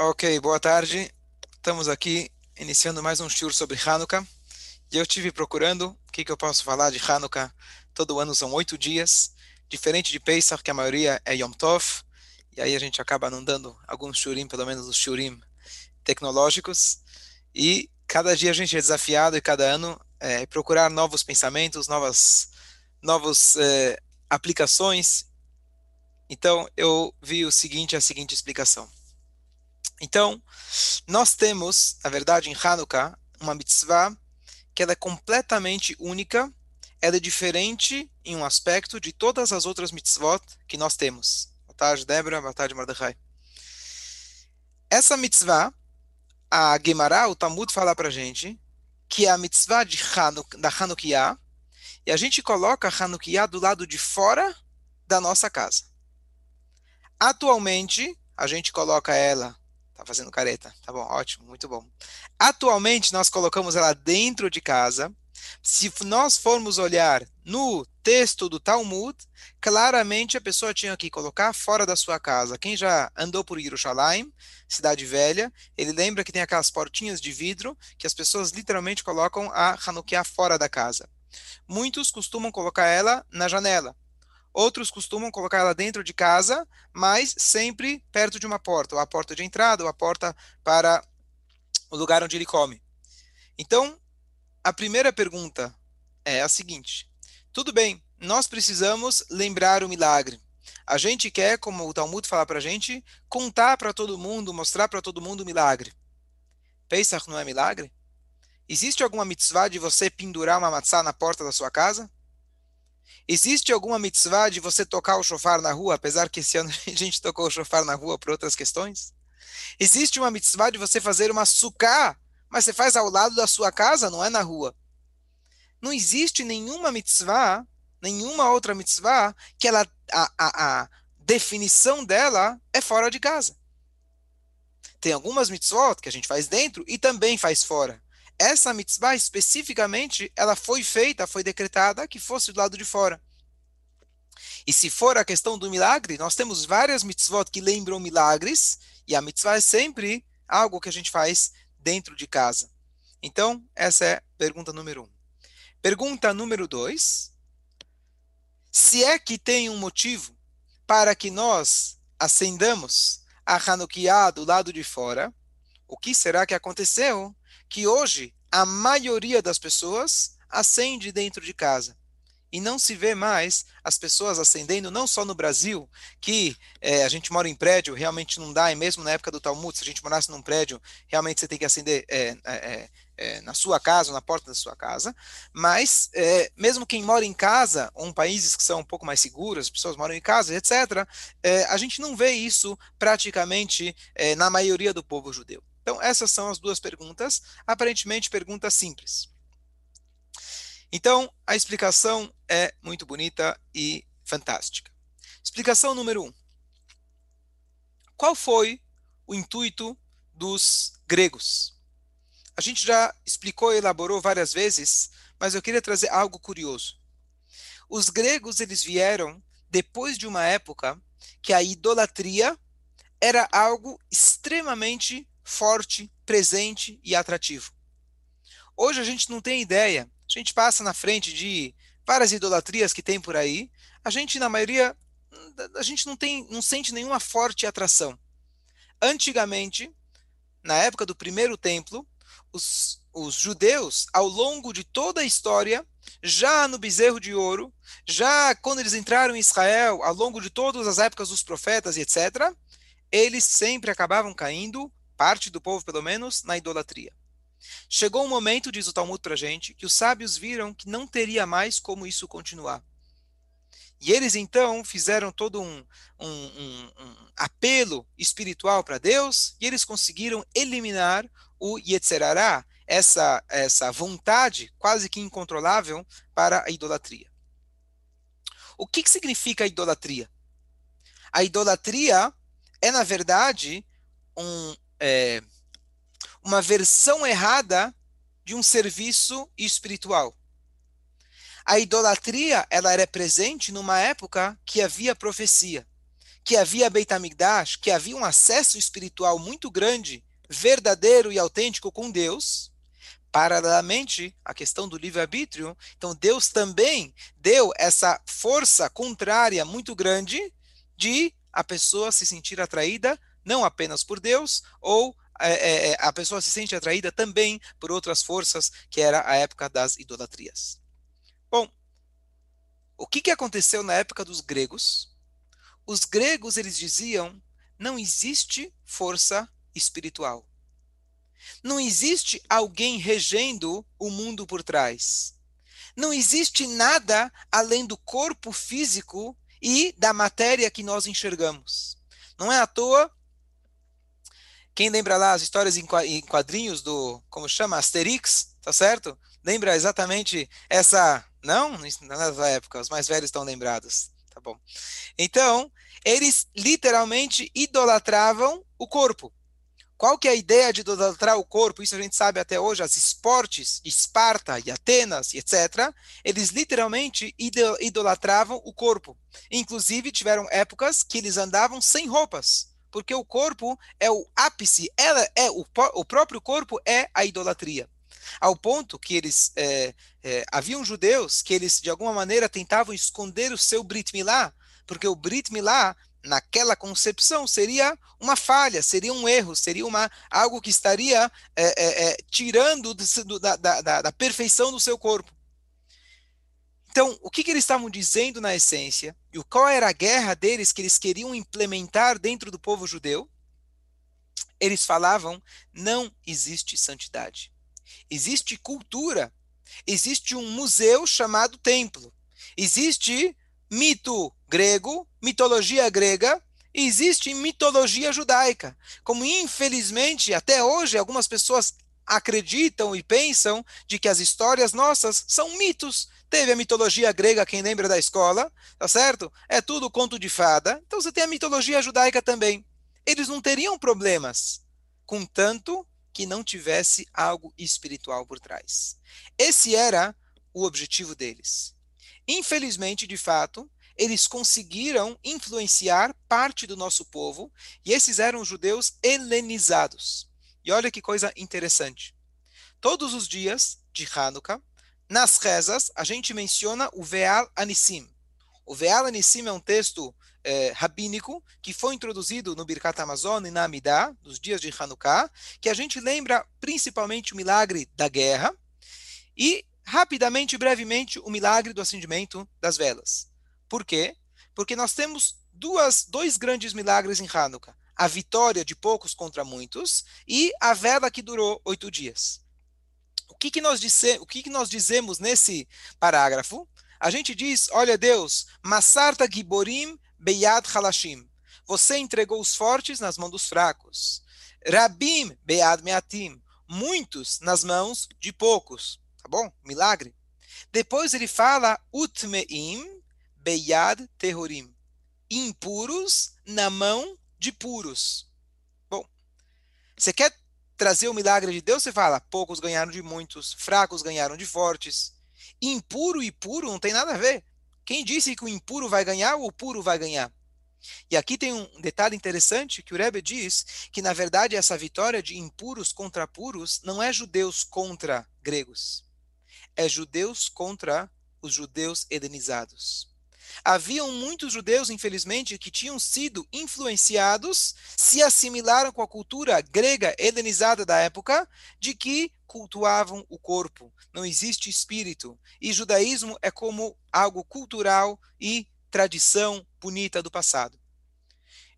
Ok, boa tarde. Estamos aqui iniciando mais um show sobre Hanukkah. E eu tive procurando o que, que eu posso falar de Hanukkah. Todo ano são oito dias, diferente de Pesach, que a maioria é Yom Tov. E aí a gente acaba não dando alguns shurim, pelo menos os shurim tecnológicos. E cada dia a gente é desafiado e cada ano é procurar novos pensamentos, novas, novas é, aplicações. Então eu vi o seguinte, a seguinte explicação. Então, nós temos, na verdade, em Hanukkah, uma mitzvah que ela é completamente única, ela é diferente em um aspecto de todas as outras mitzvot que nós temos. Boa tarde, Débora. Boa tarde, Mordecai. Essa mitzvah, a Gemara, o Talmud, fala para gente que é a mitzvah de Hanuk, da Hanukkah, e a gente coloca a Hanukkah do lado de fora da nossa casa. Atualmente, a gente coloca ela Tá fazendo careta. Tá bom, ótimo, muito bom. Atualmente nós colocamos ela dentro de casa. Se nós formos olhar no texto do Talmud, claramente a pessoa tinha que colocar fora da sua casa. Quem já andou por Jerusalém, cidade velha, ele lembra que tem aquelas portinhas de vidro que as pessoas literalmente colocam a Hanukkah fora da casa. Muitos costumam colocar ela na janela. Outros costumam colocar ela dentro de casa, mas sempre perto de uma porta, ou a porta de entrada, ou a porta para o lugar onde ele come. Então, a primeira pergunta é a seguinte: tudo bem, nós precisamos lembrar o milagre. A gente quer, como o Talmud fala para a gente, contar para todo mundo, mostrar para todo mundo o milagre. Pesach não é milagre? Existe alguma mitzvah de você pendurar uma matzá na porta da sua casa? Existe alguma mitzvah de você tocar o shofar na rua, apesar que esse ano a gente tocou o shofar na rua por outras questões? Existe uma mitzvah de você fazer uma suká, mas você faz ao lado da sua casa, não é na rua. Não existe nenhuma mitzvah, nenhuma outra mitzvah, que ela, a, a, a definição dela é fora de casa. Tem algumas mitzvot que a gente faz dentro e também faz fora essa mitzvah especificamente, ela foi feita, foi decretada que fosse do lado de fora. E se for a questão do milagre, nós temos várias mitzvot que lembram milagres, e a mitzvah é sempre algo que a gente faz dentro de casa. Então, essa é pergunta número um. Pergunta número dois. Se é que tem um motivo para que nós acendamos a Hanukkah do lado de fora, o que será que aconteceu que hoje a maioria das pessoas acende dentro de casa. E não se vê mais as pessoas acendendo, não só no Brasil, que é, a gente mora em prédio, realmente não dá, e mesmo na época do Talmud, se a gente morasse num prédio, realmente você tem que acender é, é, é na sua casa, na porta da sua casa, mas é, mesmo quem mora em casa, ou em países que são um pouco mais seguros, as pessoas moram em casa, etc., é, a gente não vê isso praticamente na maioria do povo judeu. Então, essas são as duas perguntas, aparentemente perguntas simples. Então, a explicação é muito bonita e fantástica. Explicação número um. Qual foi o intuito dos gregos? A gente já explicou e elaborou várias vezes, mas eu queria trazer algo curioso. Os gregos eles vieram depois de uma época que a idolatria era algo extremamente forte, presente e atrativo. Hoje a gente não tem ideia. A gente passa na frente de várias idolatrias que tem por aí. A gente, na maioria, a gente não tem, não sente nenhuma forte atração. Antigamente, na época do primeiro templo, os, os judeus, ao longo de toda a história, já no bezerro de ouro, já quando eles entraram em Israel, ao longo de todas as épocas dos profetas e etc., eles sempre acabavam caindo parte do povo pelo menos, na idolatria. Chegou um momento, diz o Talmud para a gente, que os sábios viram que não teria mais como isso continuar. E eles então fizeram todo um, um, um, um apelo espiritual para Deus e eles conseguiram eliminar o Yetzerará, essa, essa vontade quase que incontrolável para a idolatria. O que, que significa a idolatria? A idolatria é, na verdade, um, é, uma versão errada de um serviço espiritual. A idolatria ela era presente numa época que havia profecia, que havia Beit HaMikdash, que havia um acesso espiritual muito grande, verdadeiro e autêntico com Deus, paralelamente à questão do livre-arbítrio, então Deus também deu essa força contrária muito grande de a pessoa se sentir atraída não apenas por Deus, ou é, é, é, a pessoa se sente atraída também por outras forças, que era a época das idolatrias. Bom, o que, que aconteceu na época dos gregos? Os gregos eles diziam não existe força espiritual. Não existe alguém regendo o mundo por trás. Não existe nada além do corpo físico e da matéria que nós enxergamos. Não é à toa. Quem lembra lá as histórias em quadrinhos do, como chama, Asterix, tá certo? Lembra exatamente essa. Não, nessa época, os mais velhos estão lembrados. Tá bom. Então, eles literalmente idolatravam o corpo. Qual que é a ideia de idolatrar o corpo? Isso a gente sabe até hoje, as esportes Esparta e Atenas, etc. Eles literalmente idolatravam o corpo. Inclusive, tiveram épocas que eles andavam sem roupas, porque o corpo é o ápice, ela é o, o próprio corpo é a idolatria. Ao ponto que eles é, é, haviam judeus que eles de alguma maneira tentavam esconder o seu Brit Milá, porque o Brit Milá naquela concepção seria uma falha, seria um erro, seria uma, algo que estaria é, é, é, tirando do, da, da, da, perfeição do seu corpo. Então, o que, que, eles estavam dizendo na essência? E qual era a guerra deles que eles queriam implementar dentro do povo judeu? Eles falavam: não existe santidade. Existe cultura. Existe um museu chamado templo. Existe mito grego, mitologia grega, existe mitologia judaica. Como infelizmente até hoje algumas pessoas acreditam e pensam de que as histórias nossas são mitos. Teve a mitologia grega, quem lembra da escola, tá certo? É tudo conto de fada. Então você tem a mitologia judaica também. Eles não teriam problemas, contanto que não tivesse algo espiritual por trás. Esse era o objetivo deles. Infelizmente, de fato, eles conseguiram influenciar parte do nosso povo, e esses eram judeus helenizados. E olha que coisa interessante. Todos os dias de Hanukkah, nas rezas, a gente menciona o Veal Anissim. O Veal Anissim é um texto é, rabínico que foi introduzido no Birkat Amazon e na Amidah, dos dias de Hanukkah, que a gente lembra principalmente o milagre da guerra e rapidamente e brevemente o milagre do acendimento das velas. Por quê? Porque nós temos duas, dois grandes milagres em Hanukkah. A vitória de poucos contra muitos e a vela que durou oito dias. O que, que, nós, disse, o que, que nós dizemos nesse parágrafo? A gente diz, olha Deus, Masarta Giborim Beyad Halashim. Você entregou os fortes nas mãos dos fracos. Rabim Beyad Meatim. Muitos nas mãos de poucos. Tá bom? Milagre. Depois ele fala utmeim beyad terrorim. Impuros na mão de puros. Bom, você quer trazer o milagre de Deus? Você fala, poucos ganharam de muitos, fracos ganharam de fortes. Impuro e puro não tem nada a ver. Quem disse que o impuro vai ganhar ou o puro vai ganhar? E aqui tem um detalhe interessante que o Rebbe diz que, na verdade, essa vitória de impuros contra puros não é judeus contra gregos é judeus contra os judeus hedenizados. Haviam muitos judeus, infelizmente, que tinham sido influenciados, se assimilaram com a cultura grega helenizada da época, de que cultuavam o corpo, não existe espírito. E judaísmo é como algo cultural e tradição bonita do passado.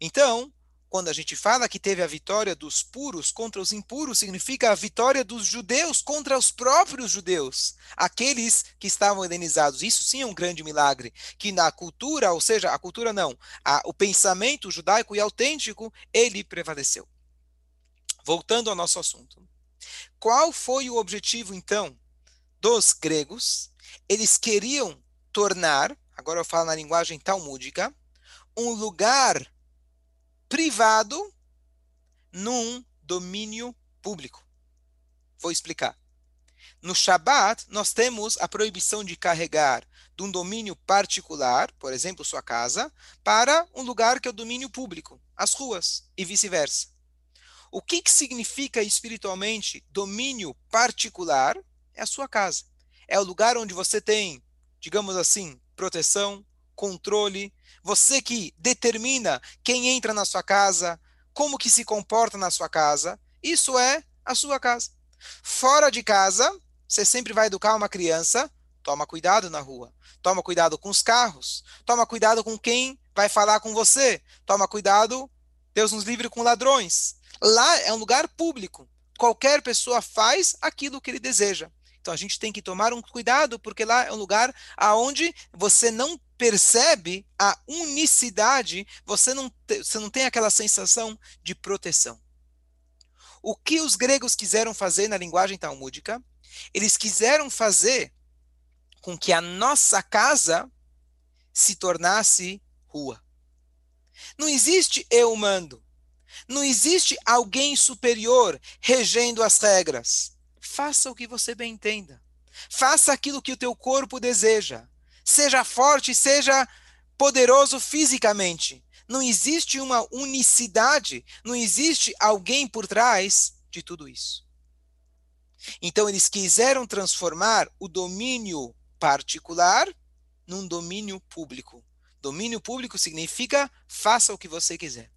Então, quando a gente fala que teve a vitória dos puros contra os impuros, significa a vitória dos judeus contra os próprios judeus, aqueles que estavam helenizados. Isso sim é um grande milagre, que na cultura, ou seja, a cultura não, a, o pensamento judaico e autêntico, ele prevaleceu. Voltando ao nosso assunto. Qual foi o objetivo, então, dos gregos? Eles queriam tornar, agora eu falo na linguagem talmúdica, um lugar privado num domínio público. Vou explicar. No Shabat, nós temos a proibição de carregar de um domínio particular, por exemplo, sua casa, para um lugar que é o domínio público, as ruas, e vice-versa. O que, que significa espiritualmente domínio particular? É a sua casa. É o lugar onde você tem, digamos assim, proteção, controle, você que determina quem entra na sua casa, como que se comporta na sua casa. Isso é a sua casa. Fora de casa, você sempre vai educar uma criança, toma cuidado na rua. Toma cuidado com os carros. Toma cuidado com quem vai falar com você. Toma cuidado, Deus nos livre com ladrões. Lá é um lugar público. Qualquer pessoa faz aquilo que ele deseja. Então a gente tem que tomar um cuidado, porque lá é um lugar aonde você não percebe a unicidade, você não, te, você não tem aquela sensação de proteção. O que os gregos quiseram fazer na linguagem talmúdica? Eles quiseram fazer com que a nossa casa se tornasse rua. Não existe eu mando. Não existe alguém superior regendo as regras. Faça o que você bem entenda. Faça aquilo que o teu corpo deseja. Seja forte, seja poderoso fisicamente. Não existe uma unicidade, não existe alguém por trás de tudo isso. Então eles quiseram transformar o domínio particular num domínio público. Domínio público significa faça o que você quiser.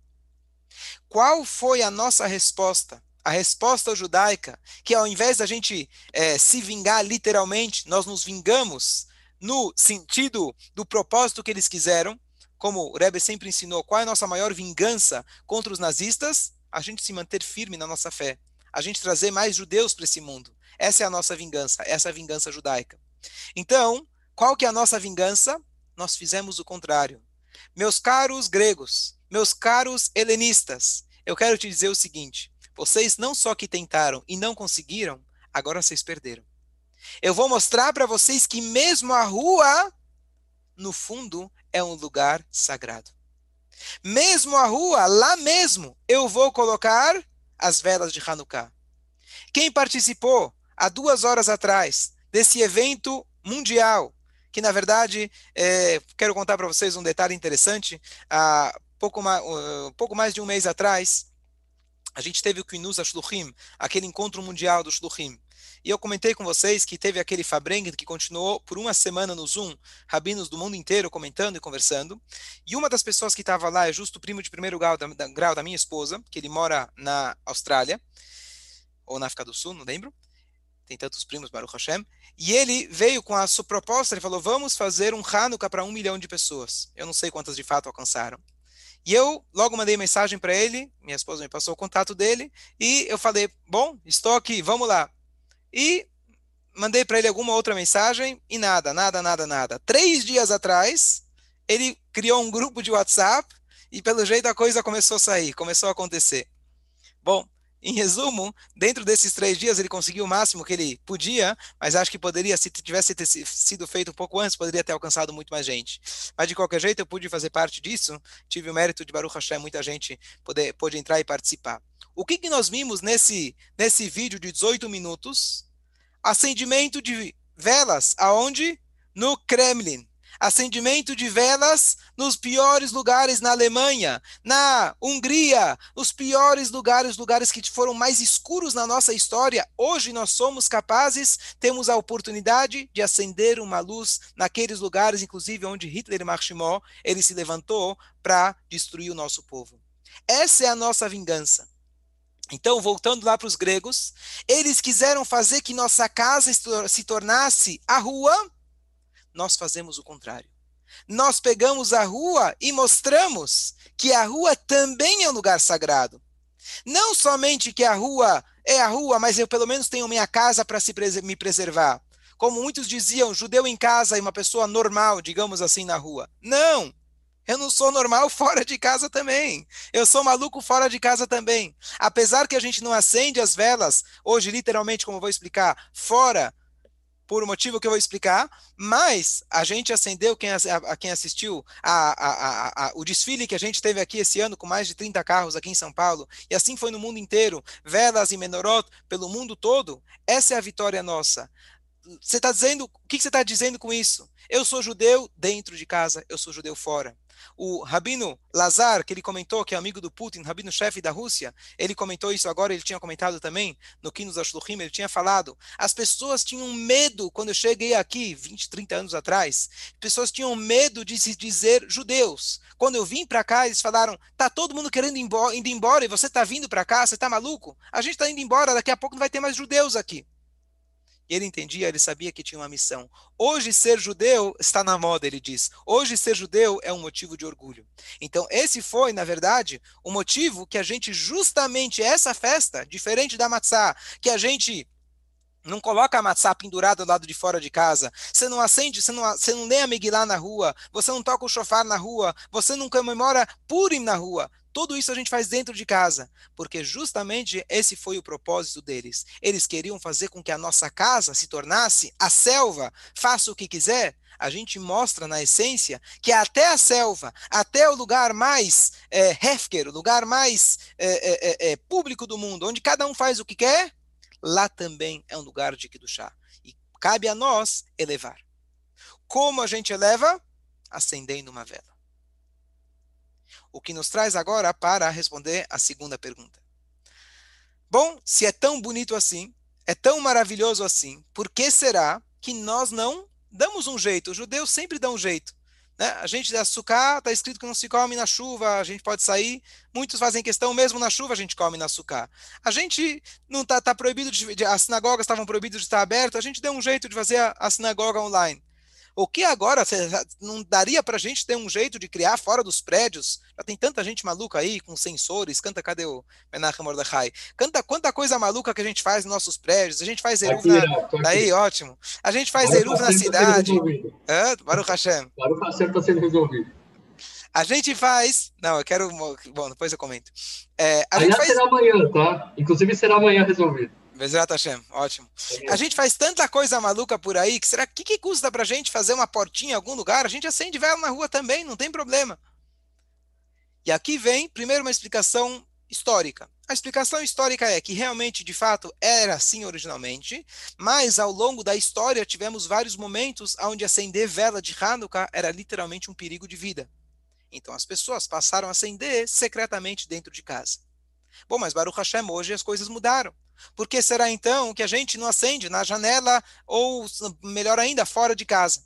Qual foi a nossa resposta? A resposta judaica, que ao invés da gente é, se vingar literalmente, nós nos vingamos no sentido do propósito que eles quiseram, como o Rebbe sempre ensinou, qual é a nossa maior vingança contra os nazistas? A gente se manter firme na nossa fé. A gente trazer mais judeus para esse mundo. Essa é a nossa vingança, essa é a vingança judaica. Então, qual que é a nossa vingança? Nós fizemos o contrário. Meus caros gregos, meus caros helenistas, eu quero te dizer o seguinte: vocês não só que tentaram e não conseguiram, agora vocês perderam. Eu vou mostrar para vocês que mesmo a rua, no fundo, é um lugar sagrado. Mesmo a rua, lá mesmo, eu vou colocar as velas de Hanukkah. Quem participou há duas horas atrás desse evento mundial, que na verdade, é, quero contar para vocês um detalhe interessante. Há pouco, mais, pouco mais de um mês atrás, a gente teve o Kinuz Shluchim, aquele encontro mundial do Shluchim. E eu comentei com vocês que teve aquele Fabrengen que continuou por uma semana no Zoom, rabinos do mundo inteiro comentando e conversando. E uma das pessoas que estava lá é justo o primo de primeiro grau da, da, grau da minha esposa, que ele mora na Austrália, ou na África do Sul, não lembro. Tem tantos primos, Baruch Hashem. E ele veio com a sua proposta, ele falou, vamos fazer um Hanukkah para um milhão de pessoas. Eu não sei quantas de fato alcançaram. E eu logo mandei mensagem para ele, minha esposa me passou o contato dele, e eu falei: Bom, estou aqui, vamos lá. E mandei para ele alguma outra mensagem e nada, nada, nada, nada. Três dias atrás, ele criou um grupo de WhatsApp e pelo jeito a coisa começou a sair, começou a acontecer. Bom, em resumo, dentro desses três dias ele conseguiu o máximo que ele podia, mas acho que poderia, se tivesse sido feito um pouco antes, poderia ter alcançado muito mais gente. Mas de qualquer jeito, eu pude fazer parte disso, tive o mérito de Baruch Hashem, muita gente poder, pôde entrar e participar. O que, que nós vimos nesse, nesse vídeo de 18 minutos? Acendimento de velas, aonde? No Kremlin acendimento de velas nos piores lugares na Alemanha, na Hungria, nos piores lugares, lugares que foram mais escuros na nossa história. Hoje nós somos capazes, temos a oportunidade de acender uma luz naqueles lugares, inclusive onde Hitler marchimou, ele se levantou para destruir o nosso povo. Essa é a nossa vingança. Então, voltando lá para os gregos, eles quiseram fazer que nossa casa se tornasse a rua nós fazemos o contrário. Nós pegamos a rua e mostramos que a rua também é um lugar sagrado. Não somente que a rua é a rua, mas eu pelo menos tenho minha casa para me preservar. Como muitos diziam, judeu em casa e uma pessoa normal, digamos assim, na rua. Não! Eu não sou normal fora de casa também. Eu sou maluco fora de casa também. Apesar que a gente não acende as velas, hoje, literalmente, como eu vou explicar, fora por um motivo que eu vou explicar, mas a gente acendeu, quem, a, a quem assistiu a, a, o desfile que a gente teve aqui esse ano, com mais de 30 carros aqui em São Paulo, e assim foi no mundo inteiro, velas e menorot pelo mundo todo, essa é a vitória nossa. Você está dizendo, o que você está dizendo com isso? Eu sou judeu dentro de casa, eu sou judeu fora. O Rabino Lazar, que ele comentou, que é amigo do Putin, Rabino-chefe da Rússia, ele comentou isso agora, ele tinha comentado também, no Kinos Ashluchim, ele tinha falado, as pessoas tinham medo, quando eu cheguei aqui, 20, 30 anos atrás, pessoas tinham medo de se dizer judeus. Quando eu vim para cá, eles falaram, tá todo mundo querendo ir embora, indo embora, e você tá vindo para cá, você tá maluco? A gente tá indo embora, daqui a pouco não vai ter mais judeus aqui. Ele entendia, ele sabia que tinha uma missão. Hoje ser judeu está na moda, ele diz. Hoje ser judeu é um motivo de orgulho. Então esse foi, na verdade, o motivo que a gente justamente essa festa, diferente da matzá, que a gente não coloca a matzá pendurada do lado de fora de casa. Você não acende, você não, você não lê a Megillah na rua. Você não toca o chofar na rua. Você não comemora Purim na rua. Tudo isso a gente faz dentro de casa, porque justamente esse foi o propósito deles. Eles queriam fazer com que a nossa casa se tornasse a selva, faça o que quiser. A gente mostra na essência que até a selva, até o lugar mais é, hefker, o lugar mais é, é, é, público do mundo, onde cada um faz o que quer, lá também é um lugar de chá. E cabe a nós elevar. Como a gente eleva? Acendendo uma vela. O que nos traz agora para responder a segunda pergunta. Bom, se é tão bonito assim, é tão maravilhoso assim, por que será que nós não damos um jeito? Os judeus sempre dão um jeito. Né? A gente de açúcar está escrito que não se come na chuva, a gente pode sair. Muitos fazem questão, mesmo na chuva a gente come na açúcar. A gente não está tá proibido de, de, As sinagogas estavam proibidas de estar abertas, a gente deu um jeito de fazer a, a sinagoga online. O que agora não daria para a gente ter um jeito de criar fora dos prédios? Já tem tanta gente maluca aí com sensores. Canta, cadê o Menachem Mordechai? Canta quanta coisa maluca que a gente faz nos nossos prédios. A gente faz Eruv na... Daí, ótimo. A gente faz Eruv na tá cidade. Hã? Baruch Hashem. Baruch Hashem está sendo resolvido. A gente faz. Não, eu quero. Bom, depois eu comento. É, a gente faz... será amanhã, tá? Inclusive será amanhã resolvido. Bezerra Hashem, ótimo. A gente faz tanta coisa maluca por aí que será que, que custa pra gente fazer uma portinha em algum lugar? A gente acende vela na rua também, não tem problema. E aqui vem, primeiro, uma explicação histórica. A explicação histórica é que realmente, de fato, era assim originalmente, mas ao longo da história tivemos vários momentos onde acender vela de Hanukkah era literalmente um perigo de vida. Então as pessoas passaram a acender secretamente dentro de casa. Bom, mas Baruch Hashem, hoje as coisas mudaram. Por que será então que a gente não acende na janela ou, melhor ainda, fora de casa?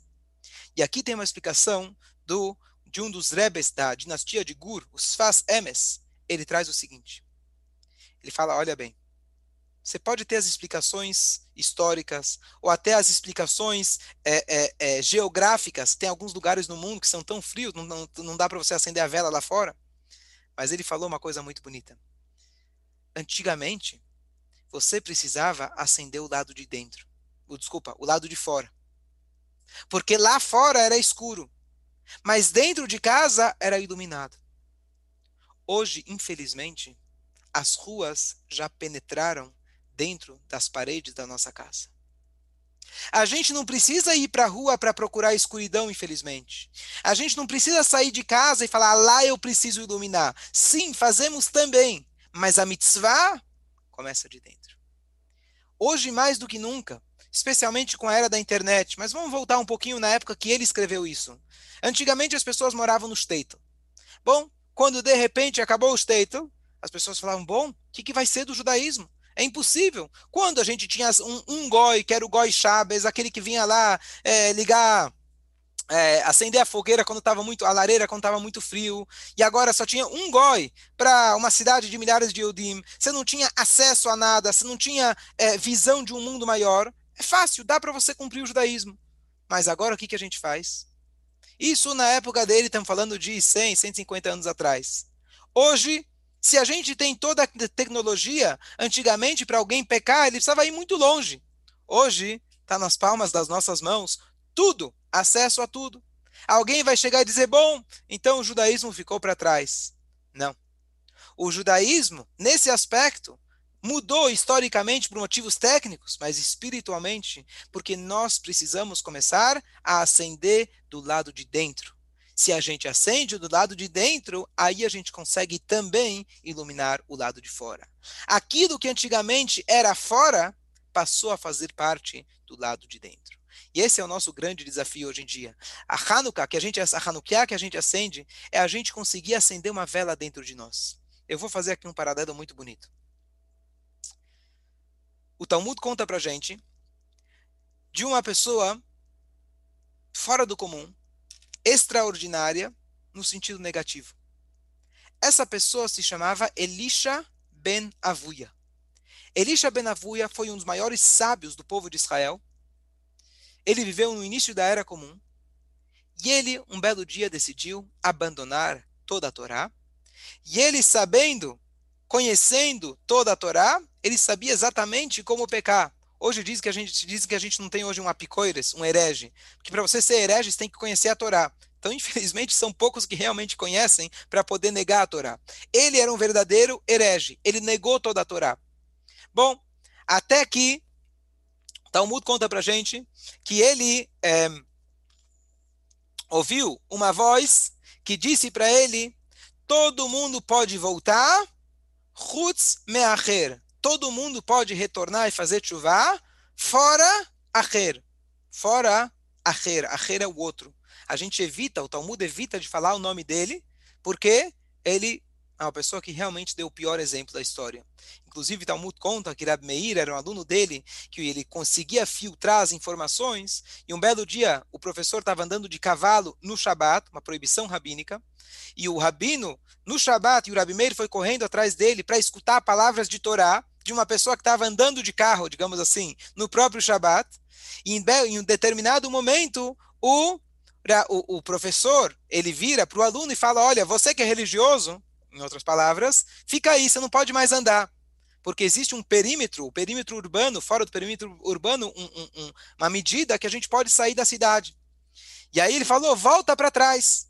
E aqui tem uma explicação do, de um dos rebes da dinastia de Gur, os Sfas Emes. Ele traz o seguinte. Ele fala, olha bem, você pode ter as explicações históricas ou até as explicações é, é, é, geográficas. Tem alguns lugares no mundo que são tão frios, não, não, não dá para você acender a vela lá fora. Mas ele falou uma coisa muito bonita. Antigamente, você precisava acender o lado de dentro. O, desculpa, o lado de fora. Porque lá fora era escuro, mas dentro de casa era iluminado. Hoje, infelizmente, as ruas já penetraram dentro das paredes da nossa casa. A gente não precisa ir para a rua para procurar escuridão, infelizmente. A gente não precisa sair de casa e falar, lá eu preciso iluminar. Sim, fazemos também. Mas a mitzvah começa de dentro. Hoje, mais do que nunca, especialmente com a era da internet, mas vamos voltar um pouquinho na época que ele escreveu isso. Antigamente as pessoas moravam no Statel. Bom, quando de repente acabou o Statel, as pessoas falavam: bom, o que, que vai ser do judaísmo? É impossível. Quando a gente tinha um, um goi, que era o goi Chabes, aquele que vinha lá é, ligar é, acender a fogueira quando estava muito, a lareira quando estava muito frio, e agora só tinha um goi para uma cidade de milhares de Eudim, você não tinha acesso a nada, você não tinha é, visão de um mundo maior, é fácil, dá para você cumprir o judaísmo. Mas agora o que, que a gente faz? Isso na época dele, estamos falando de 100, 150 anos atrás. Hoje, se a gente tem toda a tecnologia, antigamente para alguém pecar, ele precisava ir muito longe. Hoje, está nas palmas das nossas mãos, tudo acesso a tudo. Alguém vai chegar e dizer: bom, então o judaísmo ficou para trás. Não. O judaísmo, nesse aspecto, mudou historicamente por motivos técnicos, mas espiritualmente, porque nós precisamos começar a acender do lado de dentro. Se a gente acende do lado de dentro, aí a gente consegue também iluminar o lado de fora. Aquilo que antigamente era fora, passou a fazer parte do lado de dentro. E esse é o nosso grande desafio hoje em dia. A Hanukkah, que a gente, a Hanukkah que a gente acende, é a gente conseguir acender uma vela dentro de nós. Eu vou fazer aqui um paralelo muito bonito. O Talmud conta pra gente de uma pessoa fora do comum, extraordinária, no sentido negativo. Essa pessoa se chamava Elisha ben Avuya. Elisha ben Avuya foi um dos maiores sábios do povo de Israel ele viveu no início da Era Comum e ele, um belo dia, decidiu abandonar toda a Torá. E ele, sabendo, conhecendo toda a Torá, ele sabia exatamente como pecar. Hoje diz que a gente diz que a gente não tem hoje um apicoires, um herege, porque para você ser herege você tem que conhecer a Torá. Então, infelizmente, são poucos que realmente conhecem para poder negar a Torá. Ele era um verdadeiro herege, ele negou toda a Torá. Bom, até que Talmud conta para gente que ele é, ouviu uma voz que disse para ele: todo mundo pode voltar, Chutz meacher. Todo mundo pode retornar e fazer chuva, fora acher. Fora acher. Acher é o outro. A gente evita, o Talmud evita de falar o nome dele, porque ele é uma pessoa que realmente deu o pior exemplo da história. Inclusive, Talmud conta que Rab Meir era um aluno dele, que ele conseguia filtrar as informações, e um belo dia o professor estava andando de cavalo no Shabat, uma proibição rabínica, e o rabino, no Shabat, e o Rab Meir foi correndo atrás dele para escutar palavras de Torá, de uma pessoa que estava andando de carro, digamos assim, no próprio Shabat, e em, um determinado momento, o, o, o professor, ele vira para o aluno e fala, olha, você que é religioso, em outras palavras, fica aí, você não pode mais andar. Porque existe um perímetro, o perímetro urbano, fora do perímetro urbano, um, um, um, uma medida que a gente pode sair da cidade. E aí ele falou, volta para trás.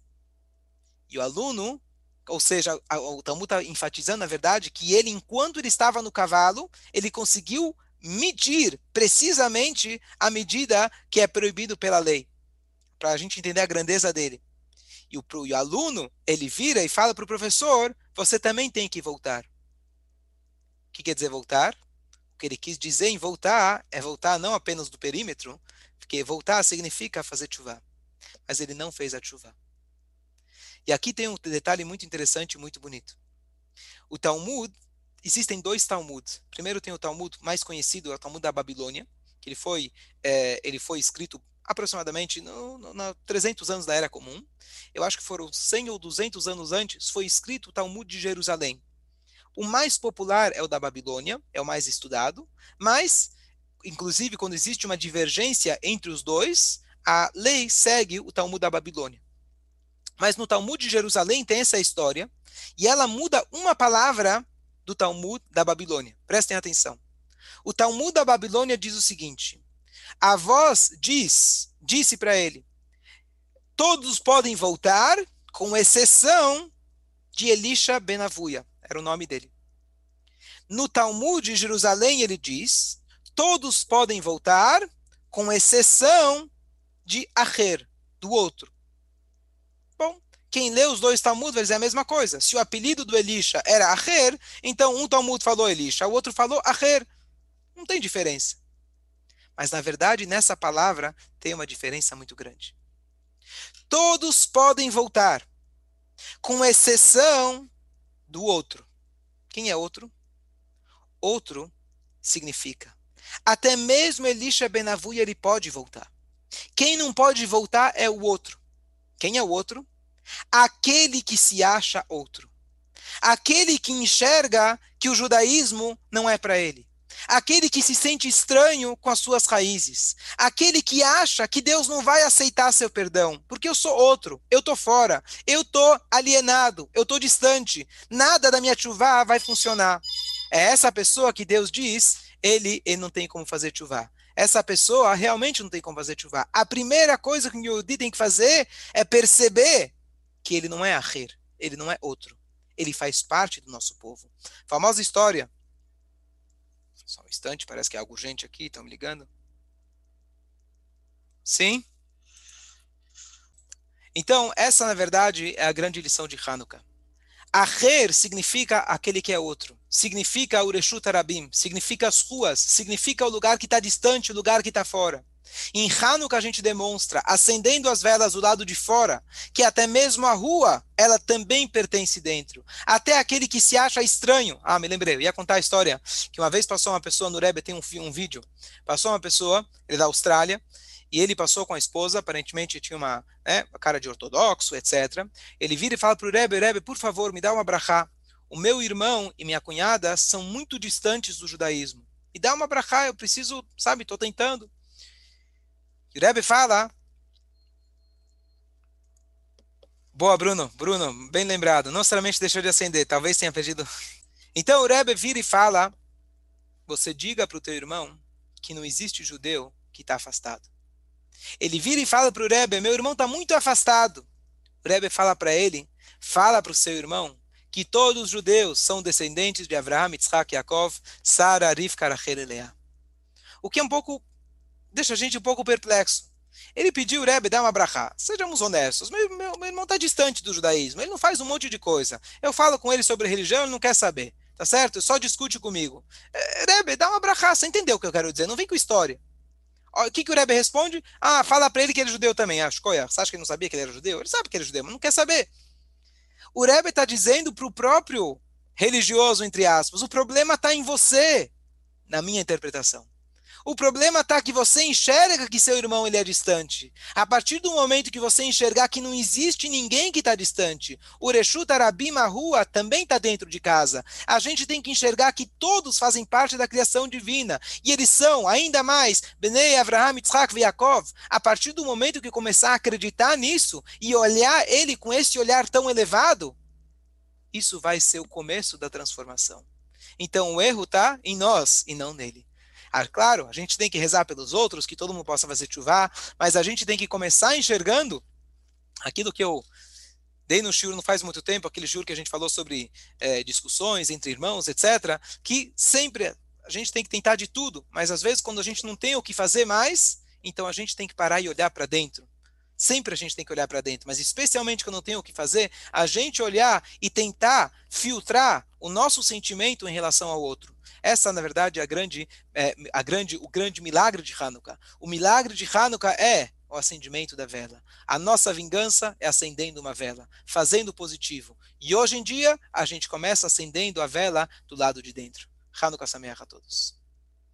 E o aluno, ou seja, o Talmud está enfatizando, na verdade, que ele, enquanto ele estava no cavalo, ele conseguiu medir precisamente a medida que é proibido pela lei, para a gente entender a grandeza dele. E o, e o aluno, ele vira e fala para o professor, você também tem que voltar. Que quer dizer voltar? O que ele quis dizer em voltar é voltar não apenas do perímetro, porque voltar significa fazer chuva. Mas ele não fez a chuva. E aqui tem um detalhe muito interessante e muito bonito. O Talmud, existem dois Talmuds. Primeiro tem o Talmud mais conhecido, é o Talmud da Babilônia, que ele foi, é, ele foi escrito aproximadamente no, no, no 300 anos da Era Comum. Eu acho que foram 100 ou 200 anos antes, foi escrito o Talmud de Jerusalém. O mais popular é o da Babilônia, é o mais estudado, mas, inclusive, quando existe uma divergência entre os dois, a lei segue o Talmud da Babilônia. Mas no Talmud de Jerusalém tem essa história, e ela muda uma palavra do Talmud da Babilônia. Prestem atenção. O Talmud da Babilônia diz o seguinte: a voz diz, disse para ele: todos podem voltar, com exceção de Elisha Benavuia, era o nome dele. No Talmud de Jerusalém ele diz: todos podem voltar, com exceção de Acher, do outro. Bom, quem lê os dois Talmud vai dizer a mesma coisa. Se o apelido do Elisha era Acher, então um Talmud falou Elisha, o outro falou Acher. Não tem diferença. Mas, na verdade, nessa palavra tem uma diferença muito grande. Todos podem voltar, com exceção do outro. Quem é outro? Outro significa. Até mesmo Elisha Benavuia ele pode voltar. Quem não pode voltar é o outro. Quem é o outro? Aquele que se acha outro. Aquele que enxerga que o judaísmo não é para ele aquele que se sente estranho com as suas raízes, aquele que acha que Deus não vai aceitar seu perdão, porque eu sou outro, eu tô fora, eu tô alienado, eu tô distante, nada da minha chuva vai funcionar. É essa pessoa que Deus diz, ele, ele não tem como fazer chuva. Essa pessoa realmente não tem como fazer chuva. A primeira coisa que o Yodi tem que fazer é perceber que ele não é Aher, ele não é outro. Ele faz parte do nosso povo. Famosa história Só um instante, parece que é algo urgente aqui, estão me ligando. Sim? Então, essa, na verdade, é a grande lição de Hanukkah. Aher significa aquele que é outro. Significa o Reshut Arabim. Significa as ruas. Significa o lugar que está distante, o lugar que está fora. Em Hanukkah a gente demonstra, acendendo as velas do lado de fora, que até mesmo a rua, ela também pertence dentro. Até aquele que se acha estranho. Ah, me lembrei, eu ia contar a história que uma vez passou uma pessoa no Rebbe, tem um, um vídeo, passou uma pessoa, ele é da Austrália, e ele passou com a esposa, aparentemente tinha uma, né, uma cara de ortodoxo, etc. Ele vira e fala para o Rebbe, Rebbe, por favor, me dá uma brachá. O meu irmão e minha cunhada são muito distantes do judaísmo. Me dá uma brachá, eu preciso, sabe, estou tentando. Rebbe fala... Boa, Bruno. Bruno, bem lembrado. Não necessariamente deixou de acender, talvez tenha perdido. Então o Rebbe vira e fala, você diga para o teu irmão que não existe judeu que está afastado. Ele vira e fala para o Rebbe, meu irmão está muito afastado. O Rebbe fala para ele, fala para o seu irmão, que todos os judeus são descendentes de Abraham, Yitzhak, Yaakov, Sara, Rivka, Rachel e. O que é um pouco, deixa a gente um pouco perplexo. Ele pediu Rebbe dar uma brachá. Sejamos honestos, meu, meu, meu irmão está distante do judaísmo, ele não faz um monte de coisa. Eu falo com ele sobre religião, ele não quer saber. Tá certo? Só discute comigo. É, Rebbe, dá uma brachá. Você entendeu o que eu quero dizer? Não vem com história. O que, que o Rebbe responde? Ah, fala para ele que ele é judeu também. Ah, Shkoya, você acha que ele não sabia que ele era judeu? Ele sabe que ele é judeu, mas não quer saber. O Rebbe está dizendo para o próprio religioso, entre aspas, o problema está em você, na minha interpretação. O problema está que você enxerga que seu irmão ele é distante. A partir do momento que você enxergar que não existe ninguém que está distante, o Reshut Arabim Rua também está dentro de casa. A gente tem que enxergar que todos fazem parte da criação divina. E eles são, ainda mais, Benei, Avraham, Yitzhak Yaakov. A partir do momento que começar a acreditar nisso e olhar ele com esse olhar tão elevado, isso vai ser o começo da transformação. Então o erro está em nós e não nele. Ah, claro, a gente tem que rezar pelos outros, que todo mundo possa fazer chuva, mas a gente tem que começar enxergando aquilo que eu dei no shiur não faz muito tempo, aquele shiur que a gente falou sobre é, discussões entre irmãos, etc., que sempre a gente tem que tentar de tudo, mas às vezes quando a gente não tem o que fazer mais, então a gente tem que parar e olhar para dentro. Sempre a gente tem que olhar para dentro, mas especialmente quando não tem o que fazer, a gente olhar e tentar filtrar o nosso sentimento em relação ao outro. Essa, na verdade, é a grande, é, a grande, o grande milagre de Hanukkah. O milagre de Hanukkah é o acendimento da vela. A nossa vingança é acendendo uma vela, fazendo positivo. E hoje em dia, a gente começa acendendo a vela do lado de dentro. Hanukkah Sameach a todos.